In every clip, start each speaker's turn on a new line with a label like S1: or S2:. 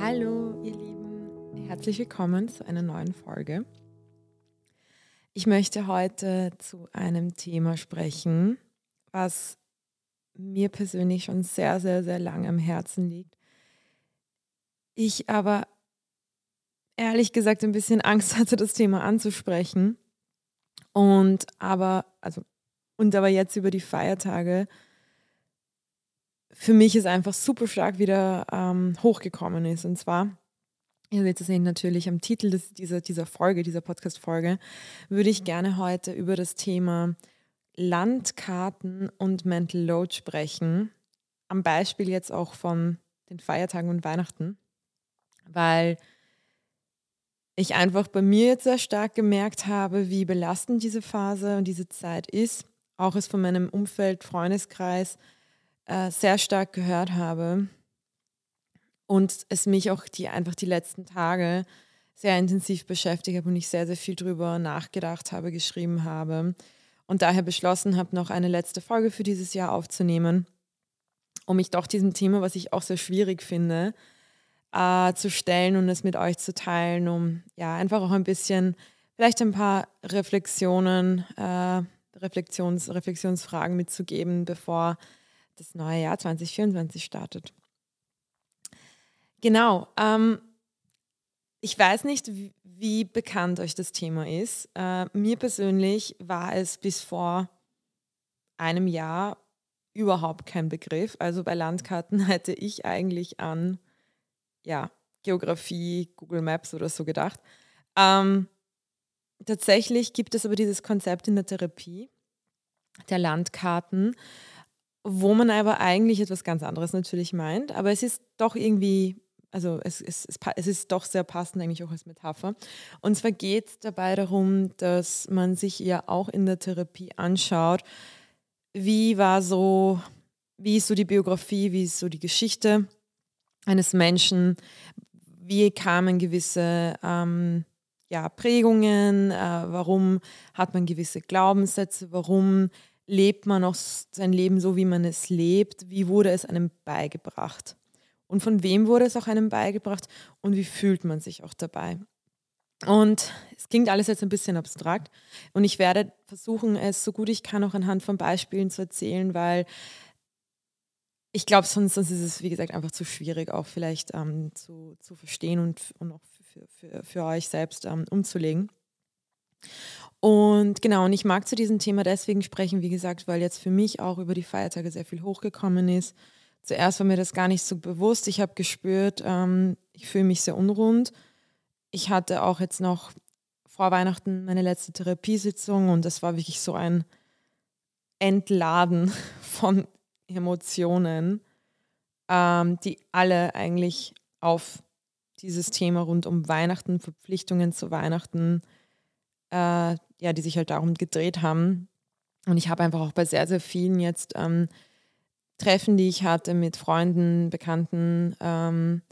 S1: Hallo, ihr Lieben, herzlich willkommen zu einer neuen Folge. Ich möchte heute zu einem Thema sprechen, was mir persönlich schon sehr, sehr, sehr lange am Herzen liegt. Ich aber ehrlich gesagt ein bisschen Angst hatte, das Thema anzusprechen. Und aber, also, und aber jetzt über die Feiertage für mich ist einfach super stark wieder ähm, hochgekommen ist. Und zwar, ihr seht es natürlich am Titel des, dieser, dieser Folge, dieser Podcast-Folge, würde ich gerne heute über das Thema Landkarten und Mental Load sprechen. Am Beispiel jetzt auch von den Feiertagen und Weihnachten, weil ich einfach bei mir jetzt sehr stark gemerkt habe, wie belastend diese Phase und diese Zeit ist. Auch es von meinem Umfeld, Freundeskreis äh, sehr stark gehört habe. Und es mich auch die einfach die letzten Tage sehr intensiv beschäftigt habe und ich sehr, sehr viel drüber nachgedacht habe, geschrieben habe. Und daher beschlossen habe, noch eine letzte Folge für dieses Jahr aufzunehmen, um mich doch diesem Thema, was ich auch sehr schwierig finde, äh, zu stellen und es mit euch zu teilen, um ja einfach auch ein bisschen, vielleicht ein paar Reflexionen, äh, Reflexions, Reflexionsfragen mitzugeben, bevor das neue Jahr 2024 startet. Genau. Ähm, ich weiß nicht, wie, bekannt euch das Thema ist. Äh, mir persönlich war es bis vor einem Jahr überhaupt kein Begriff. Also bei Landkarten hätte ich eigentlich an ja, Geografie, Google Maps oder so gedacht. Ähm, tatsächlich gibt es aber dieses Konzept in der Therapie der Landkarten, wo man aber eigentlich etwas ganz anderes natürlich meint, aber es ist doch irgendwie, also es, es, es, es ist doch sehr passend eigentlich auch als Metapher. Und zwar geht es dabei darum, dass man sich ja auch in der Therapie anschaut, wie war so, wie ist so die Biografie, wie ist so die Geschichte eines Menschen, wie kamen gewisse ähm, ja, Prägungen, äh, warum hat man gewisse Glaubenssätze, warum lebt man auch sein Leben so, wie man es lebt, wie wurde es einem beigebracht und von wem wurde es auch einem beigebracht und wie fühlt man sich auch dabei. Und es klingt alles jetzt ein bisschen abstrakt und ich werde versuchen, es so gut ich kann auch anhand von Beispielen zu erzählen, weil ich glaube, sonst, sonst, ist es, wie gesagt, einfach zu schwierig, auch vielleicht ähm, zu, zu verstehen und, und auch für, für, für euch selbst ähm, umzulegen. Und genau, und ich mag zu diesem Thema deswegen sprechen, wie gesagt, weil jetzt für mich auch über die Feiertage sehr viel hochgekommen ist. Zuerst war mir das gar nicht so bewusst. Ich habe gespürt, ähm, ich fühle mich sehr unrund. Ich hatte auch jetzt noch vor Weihnachten meine letzte Therapiesitzung und das war wirklich so ein Entladen von Emotionen, ähm, die alle eigentlich auf dieses Thema rund um Weihnachten, Verpflichtungen zu Weihnachten, äh, ja, die sich halt darum gedreht haben. Und ich habe einfach auch bei sehr, sehr vielen jetzt ähm, Treffen, die ich hatte mit Freunden, Bekannten, ähm,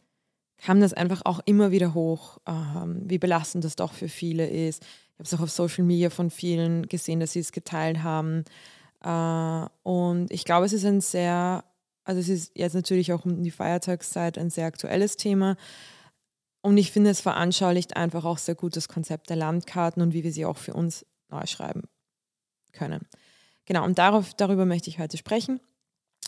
S1: kam das einfach auch immer wieder hoch, ähm, wie belastend das doch für viele ist. Ich habe es auch auf Social Media von vielen gesehen, dass sie es geteilt haben. Äh, und ich glaube, es ist ein sehr, also es ist jetzt natürlich auch um die Feiertagszeit ein sehr aktuelles Thema. Und ich finde, es veranschaulicht einfach auch sehr gut das Konzept der Landkarten und wie wir sie auch für uns neu schreiben können. Genau, und darauf, darüber möchte ich heute sprechen.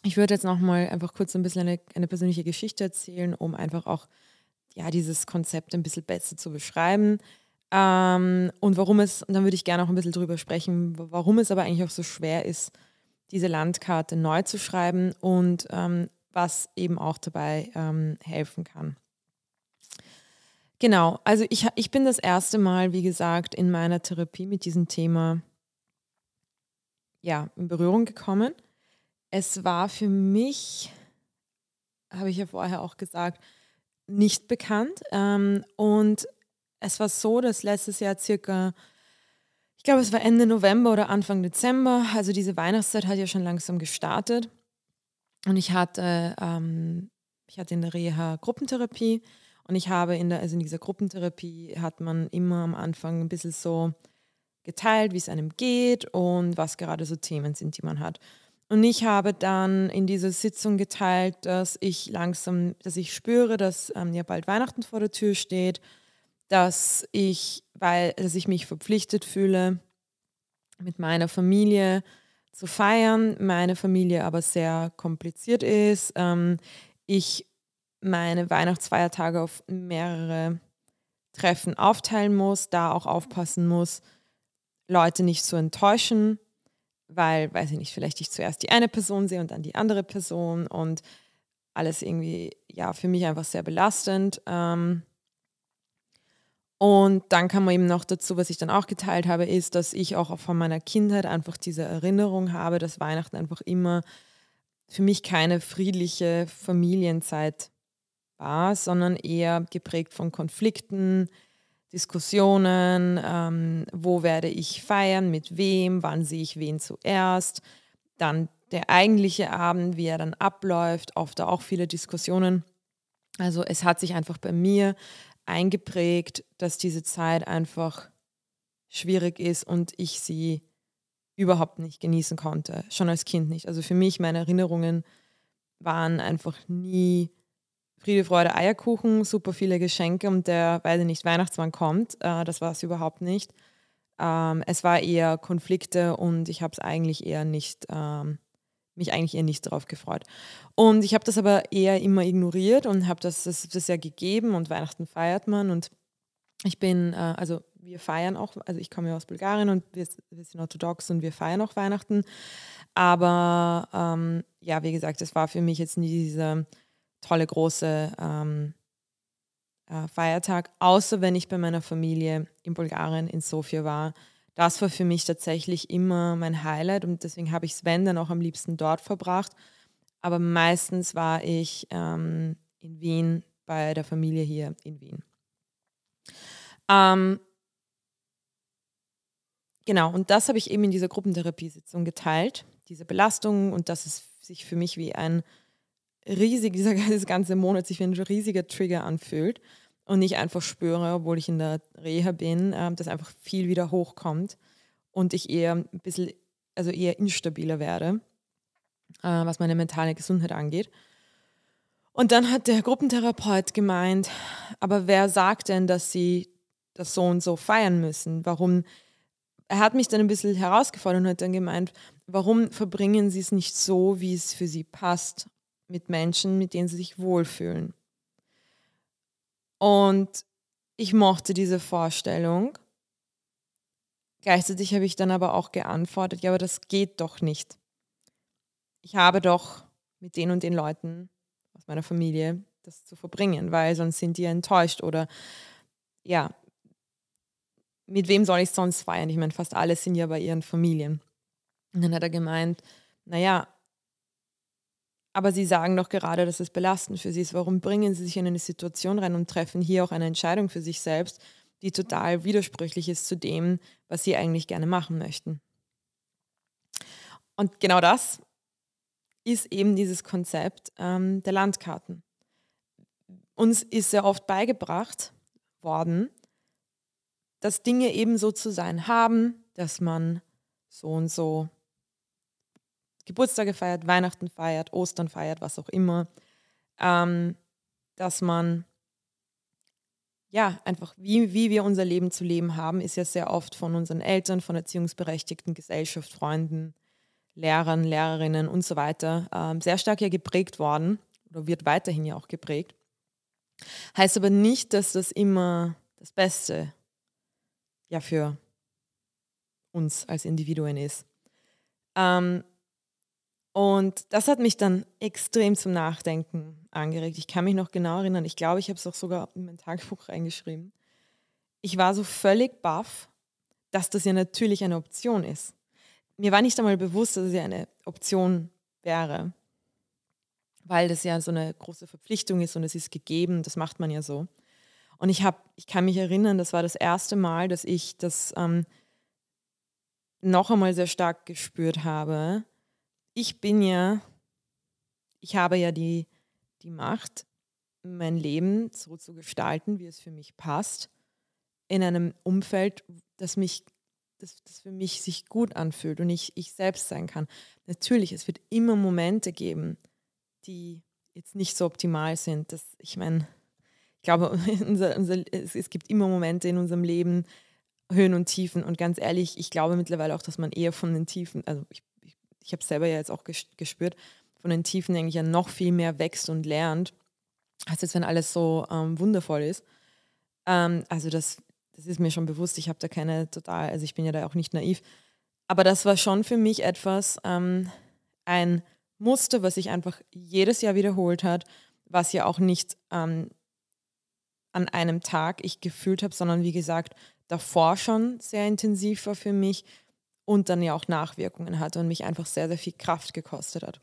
S1: Ich würde jetzt nochmal einfach kurz ein bisschen eine, eine persönliche Geschichte erzählen, um einfach auch ja, dieses Konzept ein bisschen besser zu beschreiben. Ähm, und warum es, und dann würde ich gerne auch ein bisschen darüber sprechen, warum es aber eigentlich auch so schwer ist, diese Landkarte neu zu schreiben und ähm, was eben auch dabei ähm, helfen kann. Genau, also ich, ich bin das erste Mal, wie gesagt, in meiner Therapie mit diesem Thema ja, in Berührung gekommen. Es war für mich, habe ich ja vorher auch gesagt, nicht bekannt. Ähm, und es war so, dass letztes Jahr circa, ich glaube, es war Ende November oder Anfang Dezember, also diese Weihnachtszeit hat ja schon langsam gestartet. Und ich hatte, ähm, ich hatte in der Reha Gruppentherapie und ich habe in der, also in dieser Gruppentherapie hat man immer am Anfang ein bisschen so geteilt, wie es einem geht und was gerade so Themen sind, die man hat. Und ich habe dann in dieser Sitzung geteilt, dass ich langsam, dass ich spüre, dass ähm, ja bald Weihnachten vor der Tür steht, dass ich, weil, dass ich mich verpflichtet fühle, mit meiner Familie zu feiern, meine Familie aber sehr kompliziert ist. Ähm, ich meine Weihnachtsfeiertage auf mehrere Treffen aufteilen muss, da auch aufpassen muss, Leute nicht zu enttäuschen, weil, weiß ich nicht, vielleicht ich zuerst die eine Person sehe und dann die andere Person und alles irgendwie, ja, für mich einfach sehr belastend. Ähm, und dann kam man eben noch dazu, was ich dann auch geteilt habe, ist, dass ich auch von meiner Kindheit einfach diese Erinnerung habe, dass Weihnachten einfach immer für mich keine friedliche Familienzeit war, sondern eher geprägt von Konflikten, Diskussionen, ähm, wo werde ich feiern, mit wem, wann sehe ich wen zuerst, dann der eigentliche Abend, wie er dann abläuft, oft auch viele Diskussionen. Also es hat sich einfach bei mir eingeprägt, dass diese Zeit einfach schwierig ist und ich sie überhaupt nicht genießen konnte, schon als Kind nicht. Also für mich, meine Erinnerungen waren einfach nie Friede, Freude, Eierkuchen, super viele Geschenke und der, weiß ich nicht, Weihnachtsmann kommt. Äh, das war es überhaupt nicht. Ähm, es war eher Konflikte und ich habe es eigentlich eher nicht ähm, mich eigentlich eher nicht darauf gefreut. Und ich habe das aber eher immer ignoriert und habe das, das, das ja gegeben und Weihnachten feiert man und ich bin, äh, also wir feiern auch, also ich komme ja aus Bulgarien und wir, wir sind orthodox und wir feiern auch Weihnachten. Aber ähm, ja, wie gesagt, das war für mich jetzt nie dieser tolle große ähm, äh, Feiertag, außer wenn ich bei meiner Familie in Bulgarien in Sofia war das war für mich tatsächlich immer mein Highlight und deswegen habe ich Sven dann auch am liebsten dort verbracht. Aber meistens war ich ähm, in Wien bei der Familie hier in Wien. Ähm, genau, und das habe ich eben in dieser Gruppentherapiesitzung geteilt, diese Belastung und dass es sich für mich wie ein riesig, dieser ganze Monat sich wie ein riesiger Trigger anfühlt und nicht einfach spüre, obwohl ich in der Reha bin, äh, dass einfach viel wieder hochkommt und ich eher ein bisschen, also eher instabiler werde, äh, was meine mentale Gesundheit angeht. Und dann hat der Gruppentherapeut gemeint, aber wer sagt denn, dass sie das so und so feiern müssen? Warum? Er hat mich dann ein bisschen herausgefordert und hat dann gemeint, warum verbringen sie es nicht so, wie es für sie passt, mit Menschen, mit denen sie sich wohlfühlen? Und ich mochte diese Vorstellung. Gleichzeitig habe ich dann aber auch geantwortet, ja, aber das geht doch nicht. Ich habe doch mit den und den Leuten aus meiner Familie das zu verbringen, weil sonst sind die enttäuscht oder ja, mit wem soll ich sonst feiern? Ich meine, fast alle sind ja bei ihren Familien. Und dann hat er gemeint, naja, aber Sie sagen doch gerade, dass es belastend für Sie ist. Warum bringen Sie sich in eine Situation rein und treffen hier auch eine Entscheidung für sich selbst, die total widersprüchlich ist zu dem, was Sie eigentlich gerne machen möchten? Und genau das ist eben dieses Konzept ähm, der Landkarten. Uns ist sehr oft beigebracht worden, dass Dinge eben so zu sein haben, dass man so und so Geburtstage feiert, Weihnachten feiert, Ostern feiert, was auch immer, ähm, dass man ja einfach, wie, wie wir unser Leben zu leben haben, ist ja sehr oft von unseren Eltern, von Erziehungsberechtigten, Gesellschaft, Freunden, Lehrern, Lehrerinnen und so weiter ähm, sehr stark ja geprägt worden oder wird weiterhin ja auch geprägt. Heißt aber nicht, dass das immer das Beste ja für uns als Individuen ist. Ähm, und das hat mich dann extrem zum Nachdenken angeregt. Ich kann mich noch genau erinnern, ich glaube, ich habe es auch sogar in mein Tagebuch reingeschrieben. Ich war so völlig baff, dass das ja natürlich eine Option ist. Mir war nicht einmal bewusst, dass es ja eine Option wäre, weil das ja so eine große Verpflichtung ist und es ist gegeben, das macht man ja so. Und ich, hab, ich kann mich erinnern, das war das erste Mal, dass ich das ähm, noch einmal sehr stark gespürt habe, ich bin ja, ich habe ja die, die Macht, mein Leben so zu gestalten, wie es für mich passt, in einem Umfeld, das mich das, das für mich sich gut anfühlt und ich, ich selbst sein kann. Natürlich, es wird immer Momente geben, die jetzt nicht so optimal sind. Das, ich meine, ich glaube, unser, unser, es, es gibt immer Momente in unserem Leben, Höhen und Tiefen. Und ganz ehrlich, ich glaube mittlerweile auch, dass man eher von den Tiefen, also ich, ich habe selber ja jetzt auch gespürt, von den Tiefen eigentlich ja noch viel mehr wächst und lernt, als jetzt, wenn alles so ähm, wundervoll ist. Ähm, also das, das ist mir schon bewusst. Ich habe da keine total, also ich bin ja da auch nicht naiv. Aber das war schon für mich etwas, ähm, ein Muster, was sich einfach jedes Jahr wiederholt hat, was ja auch nicht ähm, an einem Tag ich gefühlt habe, sondern wie gesagt, davor schon sehr intensiv war für mich und dann ja auch Nachwirkungen hatte und mich einfach sehr, sehr viel Kraft gekostet hat.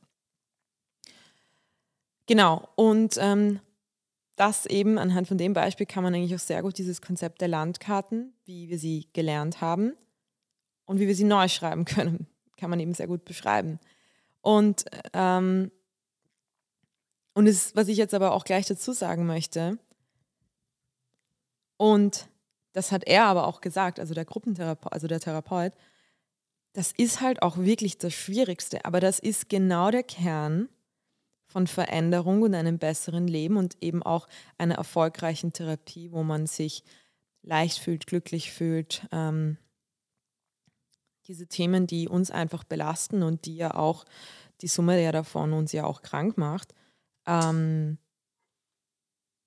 S1: Genau, und ähm, das eben anhand von dem Beispiel kann man eigentlich auch sehr gut dieses Konzept der Landkarten, wie wir sie gelernt haben und wie wir sie neu schreiben können, kann man eben sehr gut beschreiben. Und, ähm, und es, was ich jetzt aber auch gleich dazu sagen möchte, und das hat er aber auch gesagt, also der Gruppentherapeut, also der Therapeut, das ist halt auch wirklich das Schwierigste, aber das ist genau der Kern von Veränderung und einem besseren Leben und eben auch einer erfolgreichen Therapie, wo man sich leicht fühlt, glücklich fühlt. Ähm, diese Themen, die uns einfach belasten und die ja auch die Summe der davon uns ja auch krank macht, ähm,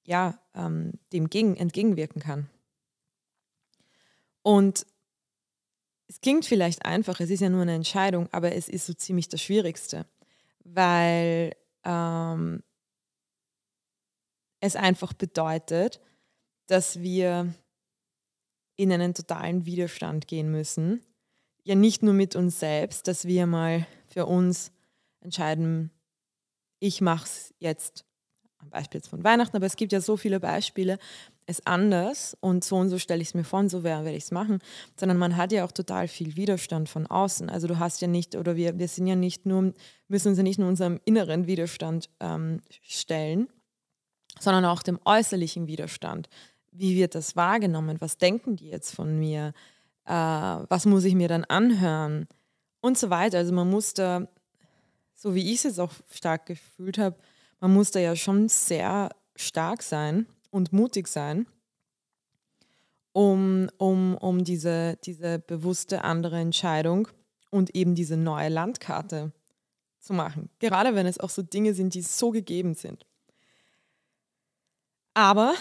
S1: ja, ähm, dem gegen, entgegenwirken kann. Und es klingt vielleicht einfach, es ist ja nur eine Entscheidung, aber es ist so ziemlich das Schwierigste, weil ähm, es einfach bedeutet, dass wir in einen totalen Widerstand gehen müssen. Ja, nicht nur mit uns selbst, dass wir mal für uns entscheiden, ich mache es jetzt, ein Beispiel jetzt von Weihnachten, aber es gibt ja so viele Beispiele, es anders und so und so stelle ich es mir vor und so werde ich es machen, sondern man hat ja auch total viel Widerstand von außen. Also du hast ja nicht, oder wir, wir sind ja nicht nur, müssen uns ja nicht nur unserem inneren Widerstand ähm, stellen, sondern auch dem äußerlichen Widerstand. Wie wird das wahrgenommen? Was denken die jetzt von mir? Äh, was muss ich mir dann anhören? Und so weiter. Also man muss da, so wie ich es jetzt auch stark gefühlt habe, man muss da ja schon sehr stark sein und mutig sein, um, um, um diese, diese bewusste andere Entscheidung und eben diese neue Landkarte zu machen. Gerade wenn es auch so Dinge sind, die so gegeben sind. Aber,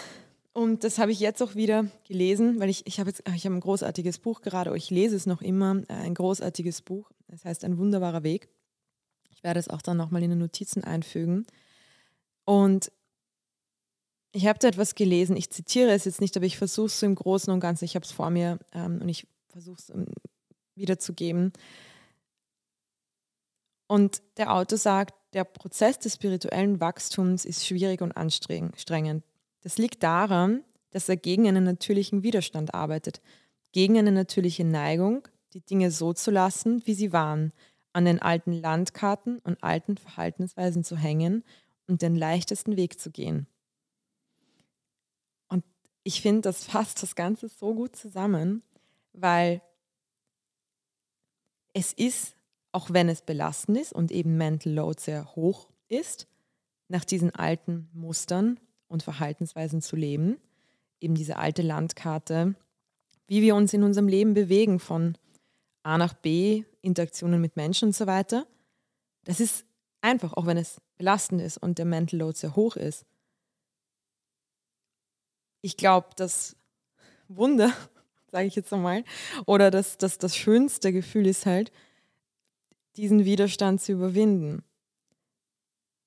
S1: und das habe ich jetzt auch wieder gelesen, weil ich, ich habe jetzt ich habe ein großartiges Buch gerade, ich lese es noch immer, äh, ein großartiges Buch. Das heißt Ein wunderbarer Weg. Ich werde es auch dann nochmal in den Notizen einfügen. Und ich habe da etwas gelesen, ich zitiere es jetzt nicht, aber ich versuche es im Großen und Ganzen, ich habe es vor mir ähm, und ich versuche es ähm, wiederzugeben. Und der Autor sagt, der Prozess des spirituellen Wachstums ist schwierig und anstrengend. Das liegt daran, dass er gegen einen natürlichen Widerstand arbeitet, gegen eine natürliche Neigung, die Dinge so zu lassen, wie sie waren, an den alten Landkarten und alten Verhaltensweisen zu hängen und den leichtesten Weg zu gehen ich finde, das fasst das Ganze so gut zusammen, weil es ist, auch wenn es belastend ist und eben Mental Load sehr hoch ist, nach diesen alten Mustern und Verhaltensweisen zu leben, eben diese alte Landkarte, wie wir uns in unserem Leben bewegen von A nach B, Interaktionen mit Menschen und so weiter. Das ist einfach, auch wenn es belastend ist und der Mental Load sehr hoch ist ich glaube, das Wunder, sage ich jetzt einmal, oder das, das, das schönste Gefühl ist halt, diesen Widerstand zu überwinden.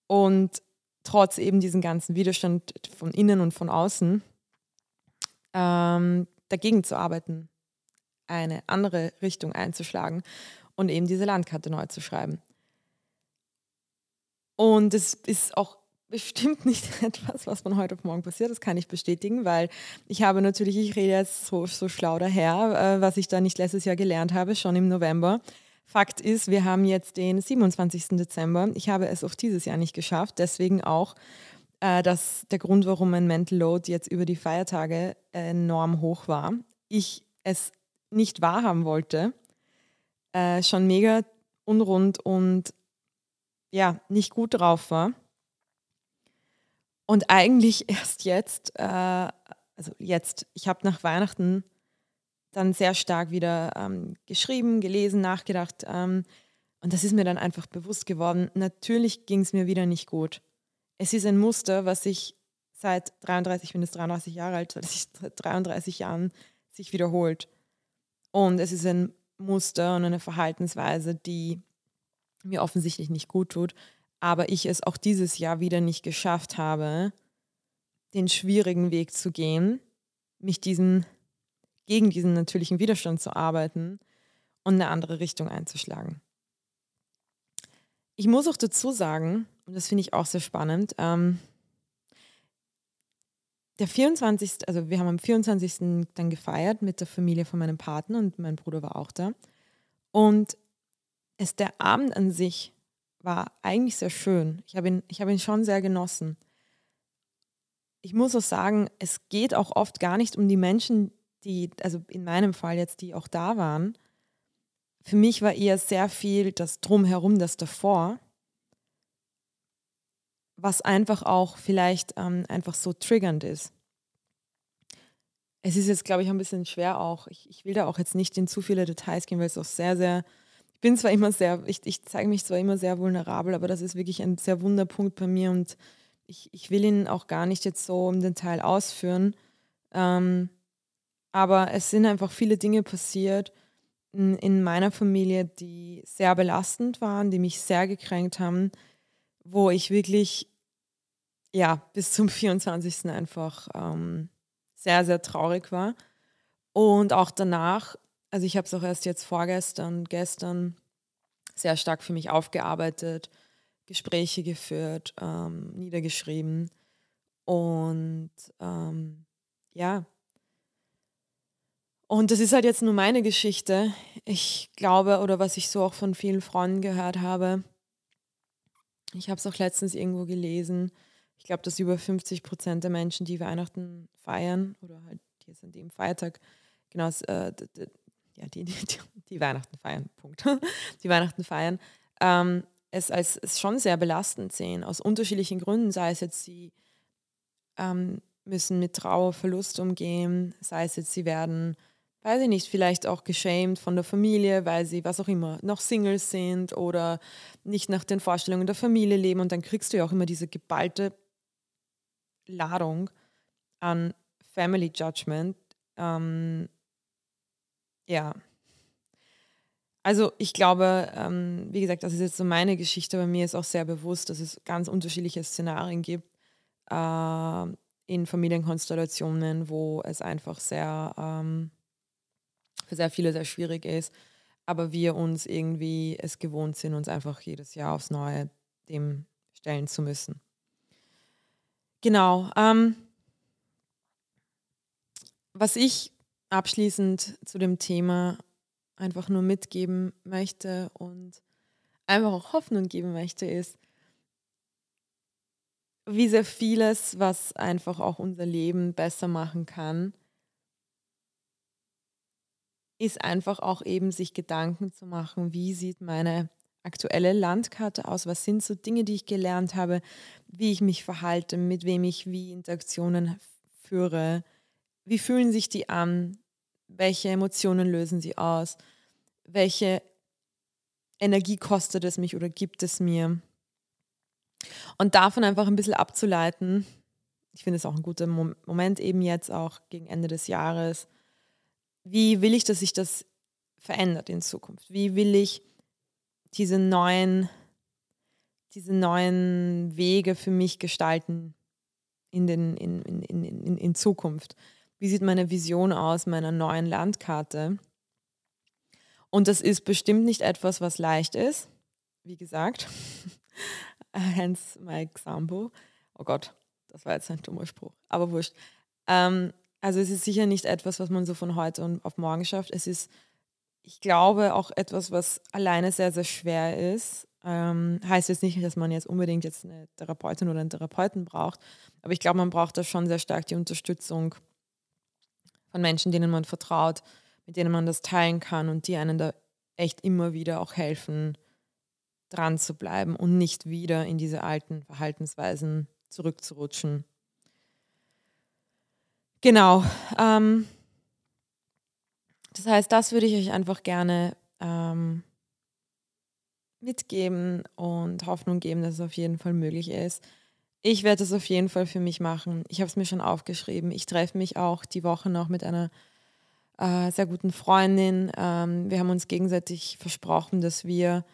S1: Und trotz eben diesen ganzen Widerstand von innen und von außen ähm, dagegen zu arbeiten, eine andere Richtung einzuschlagen und eben diese Landkarte neu zu schreiben. Und es ist auch bestimmt nicht etwas, was von heute auf morgen passiert. Das kann ich bestätigen, weil ich habe natürlich, ich rede jetzt so, so schlau daher, äh, was ich da nicht letztes Jahr gelernt habe, schon im November. Fakt ist, wir haben jetzt den 27. Dezember. Ich habe es auch dieses Jahr nicht geschafft. Deswegen auch äh, dass der Grund, warum mein Mental Load jetzt über die Feiertage enorm hoch war. Ich es nicht wahrhaben wollte, äh, schon mega unrund und ja, nicht gut drauf war. Und eigentlich erst jetzt, äh, also jetzt, ich habe nach Weihnachten dann sehr stark wieder ähm, geschrieben, gelesen, nachgedacht. Ähm, und das ist mir dann einfach bewusst geworden. Natürlich ging es mir wieder nicht gut. Es ist ein Muster, was sich seit 33, ich bin jetzt 33 Jahre alt, seit 33 Jahren sich wiederholt. Und es ist ein Muster und eine Verhaltensweise, die mir offensichtlich nicht gut tut, aber ich es auch dieses Jahr wieder nicht geschafft habe, den schwierigen Weg zu gehen, mich diesen, gegen diesen natürlichen Widerstand zu arbeiten und eine andere Richtung einzuschlagen. Ich muss auch dazu sagen, und das finde ich auch sehr spannend, ähm, der 24., also wir haben am 24. dann gefeiert mit der Familie von meinem Partner und mein Bruder war auch da. Und es, der Abend an sich war eigentlich sehr schön. Ich habe ihn, ich ihn schon sehr genossen. Ich muss auch sagen, es geht auch oft gar nicht um die Menschen, die, also in meinem Fall jetzt, die auch da waren. Für mich war eher sehr viel das Drumherum, das davor, was einfach auch vielleicht ähm, einfach so triggernd ist. Es ist jetzt, glaube ich, ein bisschen schwer auch. Ich, ich will da auch jetzt nicht in zu viele Details gehen, weil es auch sehr, sehr ich bin zwar immer sehr, ich, ich zeige mich zwar immer sehr vulnerabel, aber das ist wirklich ein sehr Wunderpunkt bei mir und ich, ich will ihn auch gar nicht jetzt so im Detail ausführen. Ähm, aber es sind einfach viele Dinge passiert in, in, meiner Familie, die sehr belastend waren, die mich sehr gekränkt haben, wo ich wirklich, ja, bis zum 24. einfach ähm, sehr, sehr traurig war. Und auch danach also ich habe es auch erst jetzt vorgestern, gestern sehr stark für mich aufgearbeitet, Gespräche geführt, ähm, niedergeschrieben und ähm, ja. Und das ist halt jetzt nur meine Geschichte. Ich glaube, oder was ich so auch von vielen Freunden gehört habe, ich habe es auch letztens irgendwo gelesen, ich glaube, dass über 50 Prozent der Menschen, die Weihnachten feiern, oder halt jetzt an dem Feiertag, genau, äh, ja, die, die, die Weihnachten feiern, Punkt. Die Weihnachten feiern, ähm, es als es schon sehr belastend sehen, aus unterschiedlichen Gründen, sei es jetzt, sie ähm, müssen mit Trauer, Verlust umgehen, sei es jetzt, sie werden, weiß ich nicht, vielleicht auch geschämt von der Familie, weil sie, was auch immer, noch Singles sind oder nicht nach den Vorstellungen der Familie leben. Und dann kriegst du ja auch immer diese geballte Ladung an Family Judgment, ähm, ja. Also ich glaube, ähm, wie gesagt, das ist jetzt so meine Geschichte. Bei mir ist auch sehr bewusst, dass es ganz unterschiedliche Szenarien gibt äh, in Familienkonstellationen, wo es einfach sehr ähm, für sehr viele sehr schwierig ist, aber wir uns irgendwie es gewohnt sind, uns einfach jedes Jahr aufs Neue dem stellen zu müssen. Genau. Ähm, was ich abschließend zu dem Thema einfach nur mitgeben möchte und einfach auch Hoffnung geben möchte, ist, wie sehr vieles, was einfach auch unser Leben besser machen kann, ist einfach auch eben sich Gedanken zu machen, wie sieht meine aktuelle Landkarte aus, was sind so Dinge, die ich gelernt habe, wie ich mich verhalte, mit wem ich wie Interaktionen führe, wie fühlen sich die an? Welche Emotionen lösen sie aus? Welche Energie kostet es mich oder gibt es mir? Und davon einfach ein bisschen abzuleiten. Ich finde es auch ein guter Moment eben jetzt auch gegen Ende des Jahres. Wie will ich, dass sich das verändert in Zukunft? Wie will ich diese neuen, diese neuen Wege für mich gestalten in, den, in, in, in, in Zukunft? Wie sieht meine Vision aus meiner neuen Landkarte. Und das ist bestimmt nicht etwas, was leicht ist. Wie gesagt, hence my example. Oh Gott, das war jetzt ein dummer Spruch, aber wurscht. Ähm, also es ist sicher nicht etwas, was man so von heute auf morgen schafft. Es ist, ich glaube, auch etwas, was alleine sehr, sehr schwer ist. Ähm, heißt jetzt nicht, dass man jetzt unbedingt jetzt eine Therapeutin oder einen Therapeuten braucht, aber ich glaube, man braucht da schon sehr stark die Unterstützung von Menschen, denen man vertraut, mit denen man das teilen kann und die einen da echt immer wieder auch helfen, dran zu bleiben und nicht wieder in diese alten Verhaltensweisen zurückzurutschen. Genau. Ähm, das heißt, das würde ich euch einfach gerne ähm, mitgeben und Hoffnung geben, dass es auf jeden Fall möglich ist. Ich werde es auf jeden Fall für mich machen. Ich habe es mir schon aufgeschrieben. Ich treffe mich auch die Woche noch mit einer äh, sehr guten Freundin. Ähm, wir haben uns gegenseitig versprochen, dass wir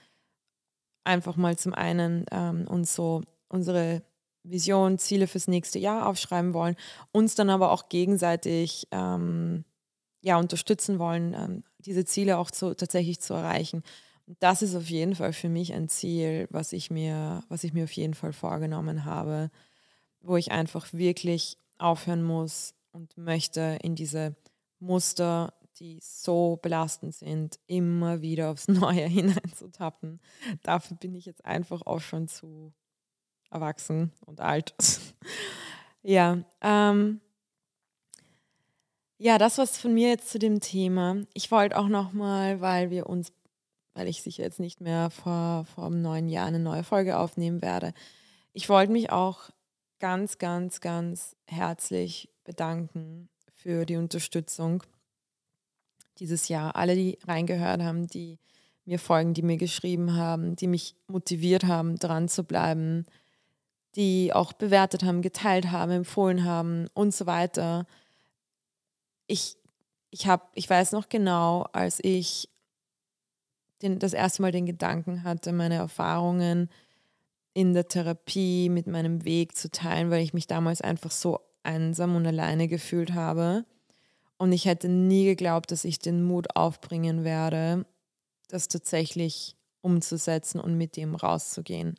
S1: einfach mal zum einen ähm, uns so unsere Vision, Ziele fürs nächste Jahr aufschreiben wollen, uns dann aber auch gegenseitig ähm, ja, unterstützen wollen, ähm, diese Ziele auch zu, tatsächlich zu erreichen. Das ist auf jeden Fall für mich ein Ziel, was ich mir, was ich mir auf jeden Fall vorgenommen habe, wo ich einfach wirklich aufhören muss und möchte in diese Muster, die so belastend sind, immer wieder aufs Neue hineinzutappen. Dafür bin ich jetzt einfach auch schon zu erwachsen und alt. ja, ähm, ja, das was von mir jetzt zu dem Thema. Ich wollte auch noch mal, weil wir uns, weil ich sicher jetzt nicht mehr vor, vor einem neuen Jahr eine neue Folge aufnehmen werde, ich wollte mich auch ganz, ganz, ganz herzlich bedanken für die Unterstützung dieses Jahr. Alle, die reingehört haben, die mir folgen, die mir geschrieben haben, die mich motiviert haben, dran zu bleiben, die auch bewertet haben, geteilt haben, empfohlen haben und so weiter. Ich, ich, hab, ich weiß noch genau, als ich den, das erste Mal den Gedanken hatte, meine Erfahrungen in der Therapie mit meinem Weg zu teilen, weil ich mich damals einfach so einsam und alleine gefühlt habe. Und ich hätte nie geglaubt, dass ich den Mut aufbringen werde, das tatsächlich umzusetzen und mit dem rauszugehen.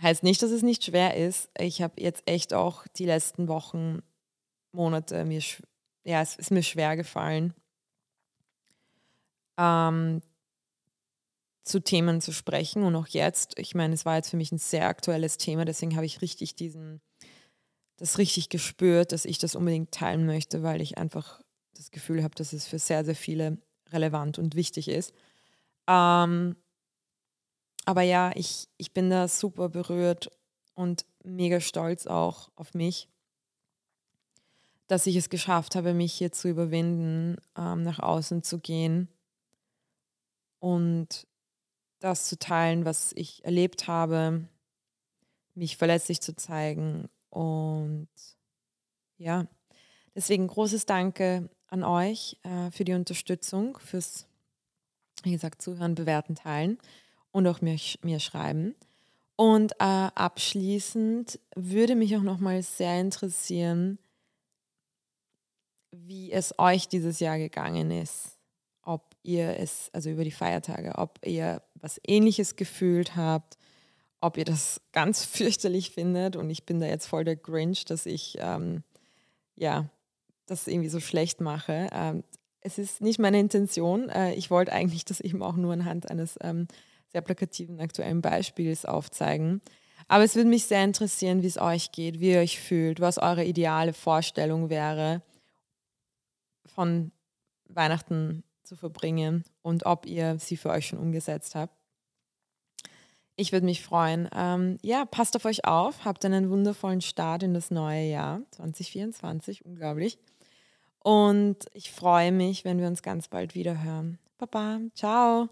S1: Heißt nicht, dass es nicht schwer ist. Ich habe jetzt echt auch die letzten Wochen, Monate, mir, ja, es ist mir schwer gefallen, ähm, zu Themen zu sprechen. Und auch jetzt, ich meine, es war jetzt für mich ein sehr aktuelles Thema, deswegen habe ich richtig diesen, das richtig gespürt, dass ich das unbedingt teilen möchte, weil ich einfach das Gefühl habe, dass es für sehr, sehr viele relevant und wichtig ist. Ähm, aber ja, ich, ich bin da super berührt und mega stolz auch auf mich, dass ich es geschafft habe, mich hier zu überwinden, ähm, nach außen zu gehen und das zu teilen, was ich erlebt habe, mich verletzlich zu zeigen und ja, deswegen großes Danke an euch äh, für die Unterstützung, fürs, wie gesagt, Zuhören, Bewerten, Teilen und auch mir, mir schreiben. Und äh, abschließend würde mich auch nochmal sehr interessieren, wie es euch dieses Jahr gegangen ist. Ob ihr es, also über die Feiertage, ob ihr was ähnliches gefühlt habt, ob ihr das ganz fürchterlich findet. Und ich bin da jetzt voll der Grinch, dass ich ähm, ja das irgendwie so schlecht mache. Ähm, es ist nicht meine Intention. Äh, ich wollte eigentlich das eben auch nur anhand eines ähm, sehr plakativen aktuellen Beispiels aufzeigen. Aber es würde mich sehr interessieren, wie es euch geht, wie ihr euch fühlt, was eure ideale Vorstellung wäre, von Weihnachten zu verbringen und ob ihr sie für euch schon umgesetzt habt. Ich würde mich freuen. Ähm, ja, passt auf euch auf, habt einen wundervollen Start in das neue Jahr 2024, unglaublich. Und ich freue mich, wenn wir uns ganz bald wieder hören. Baba, ciao.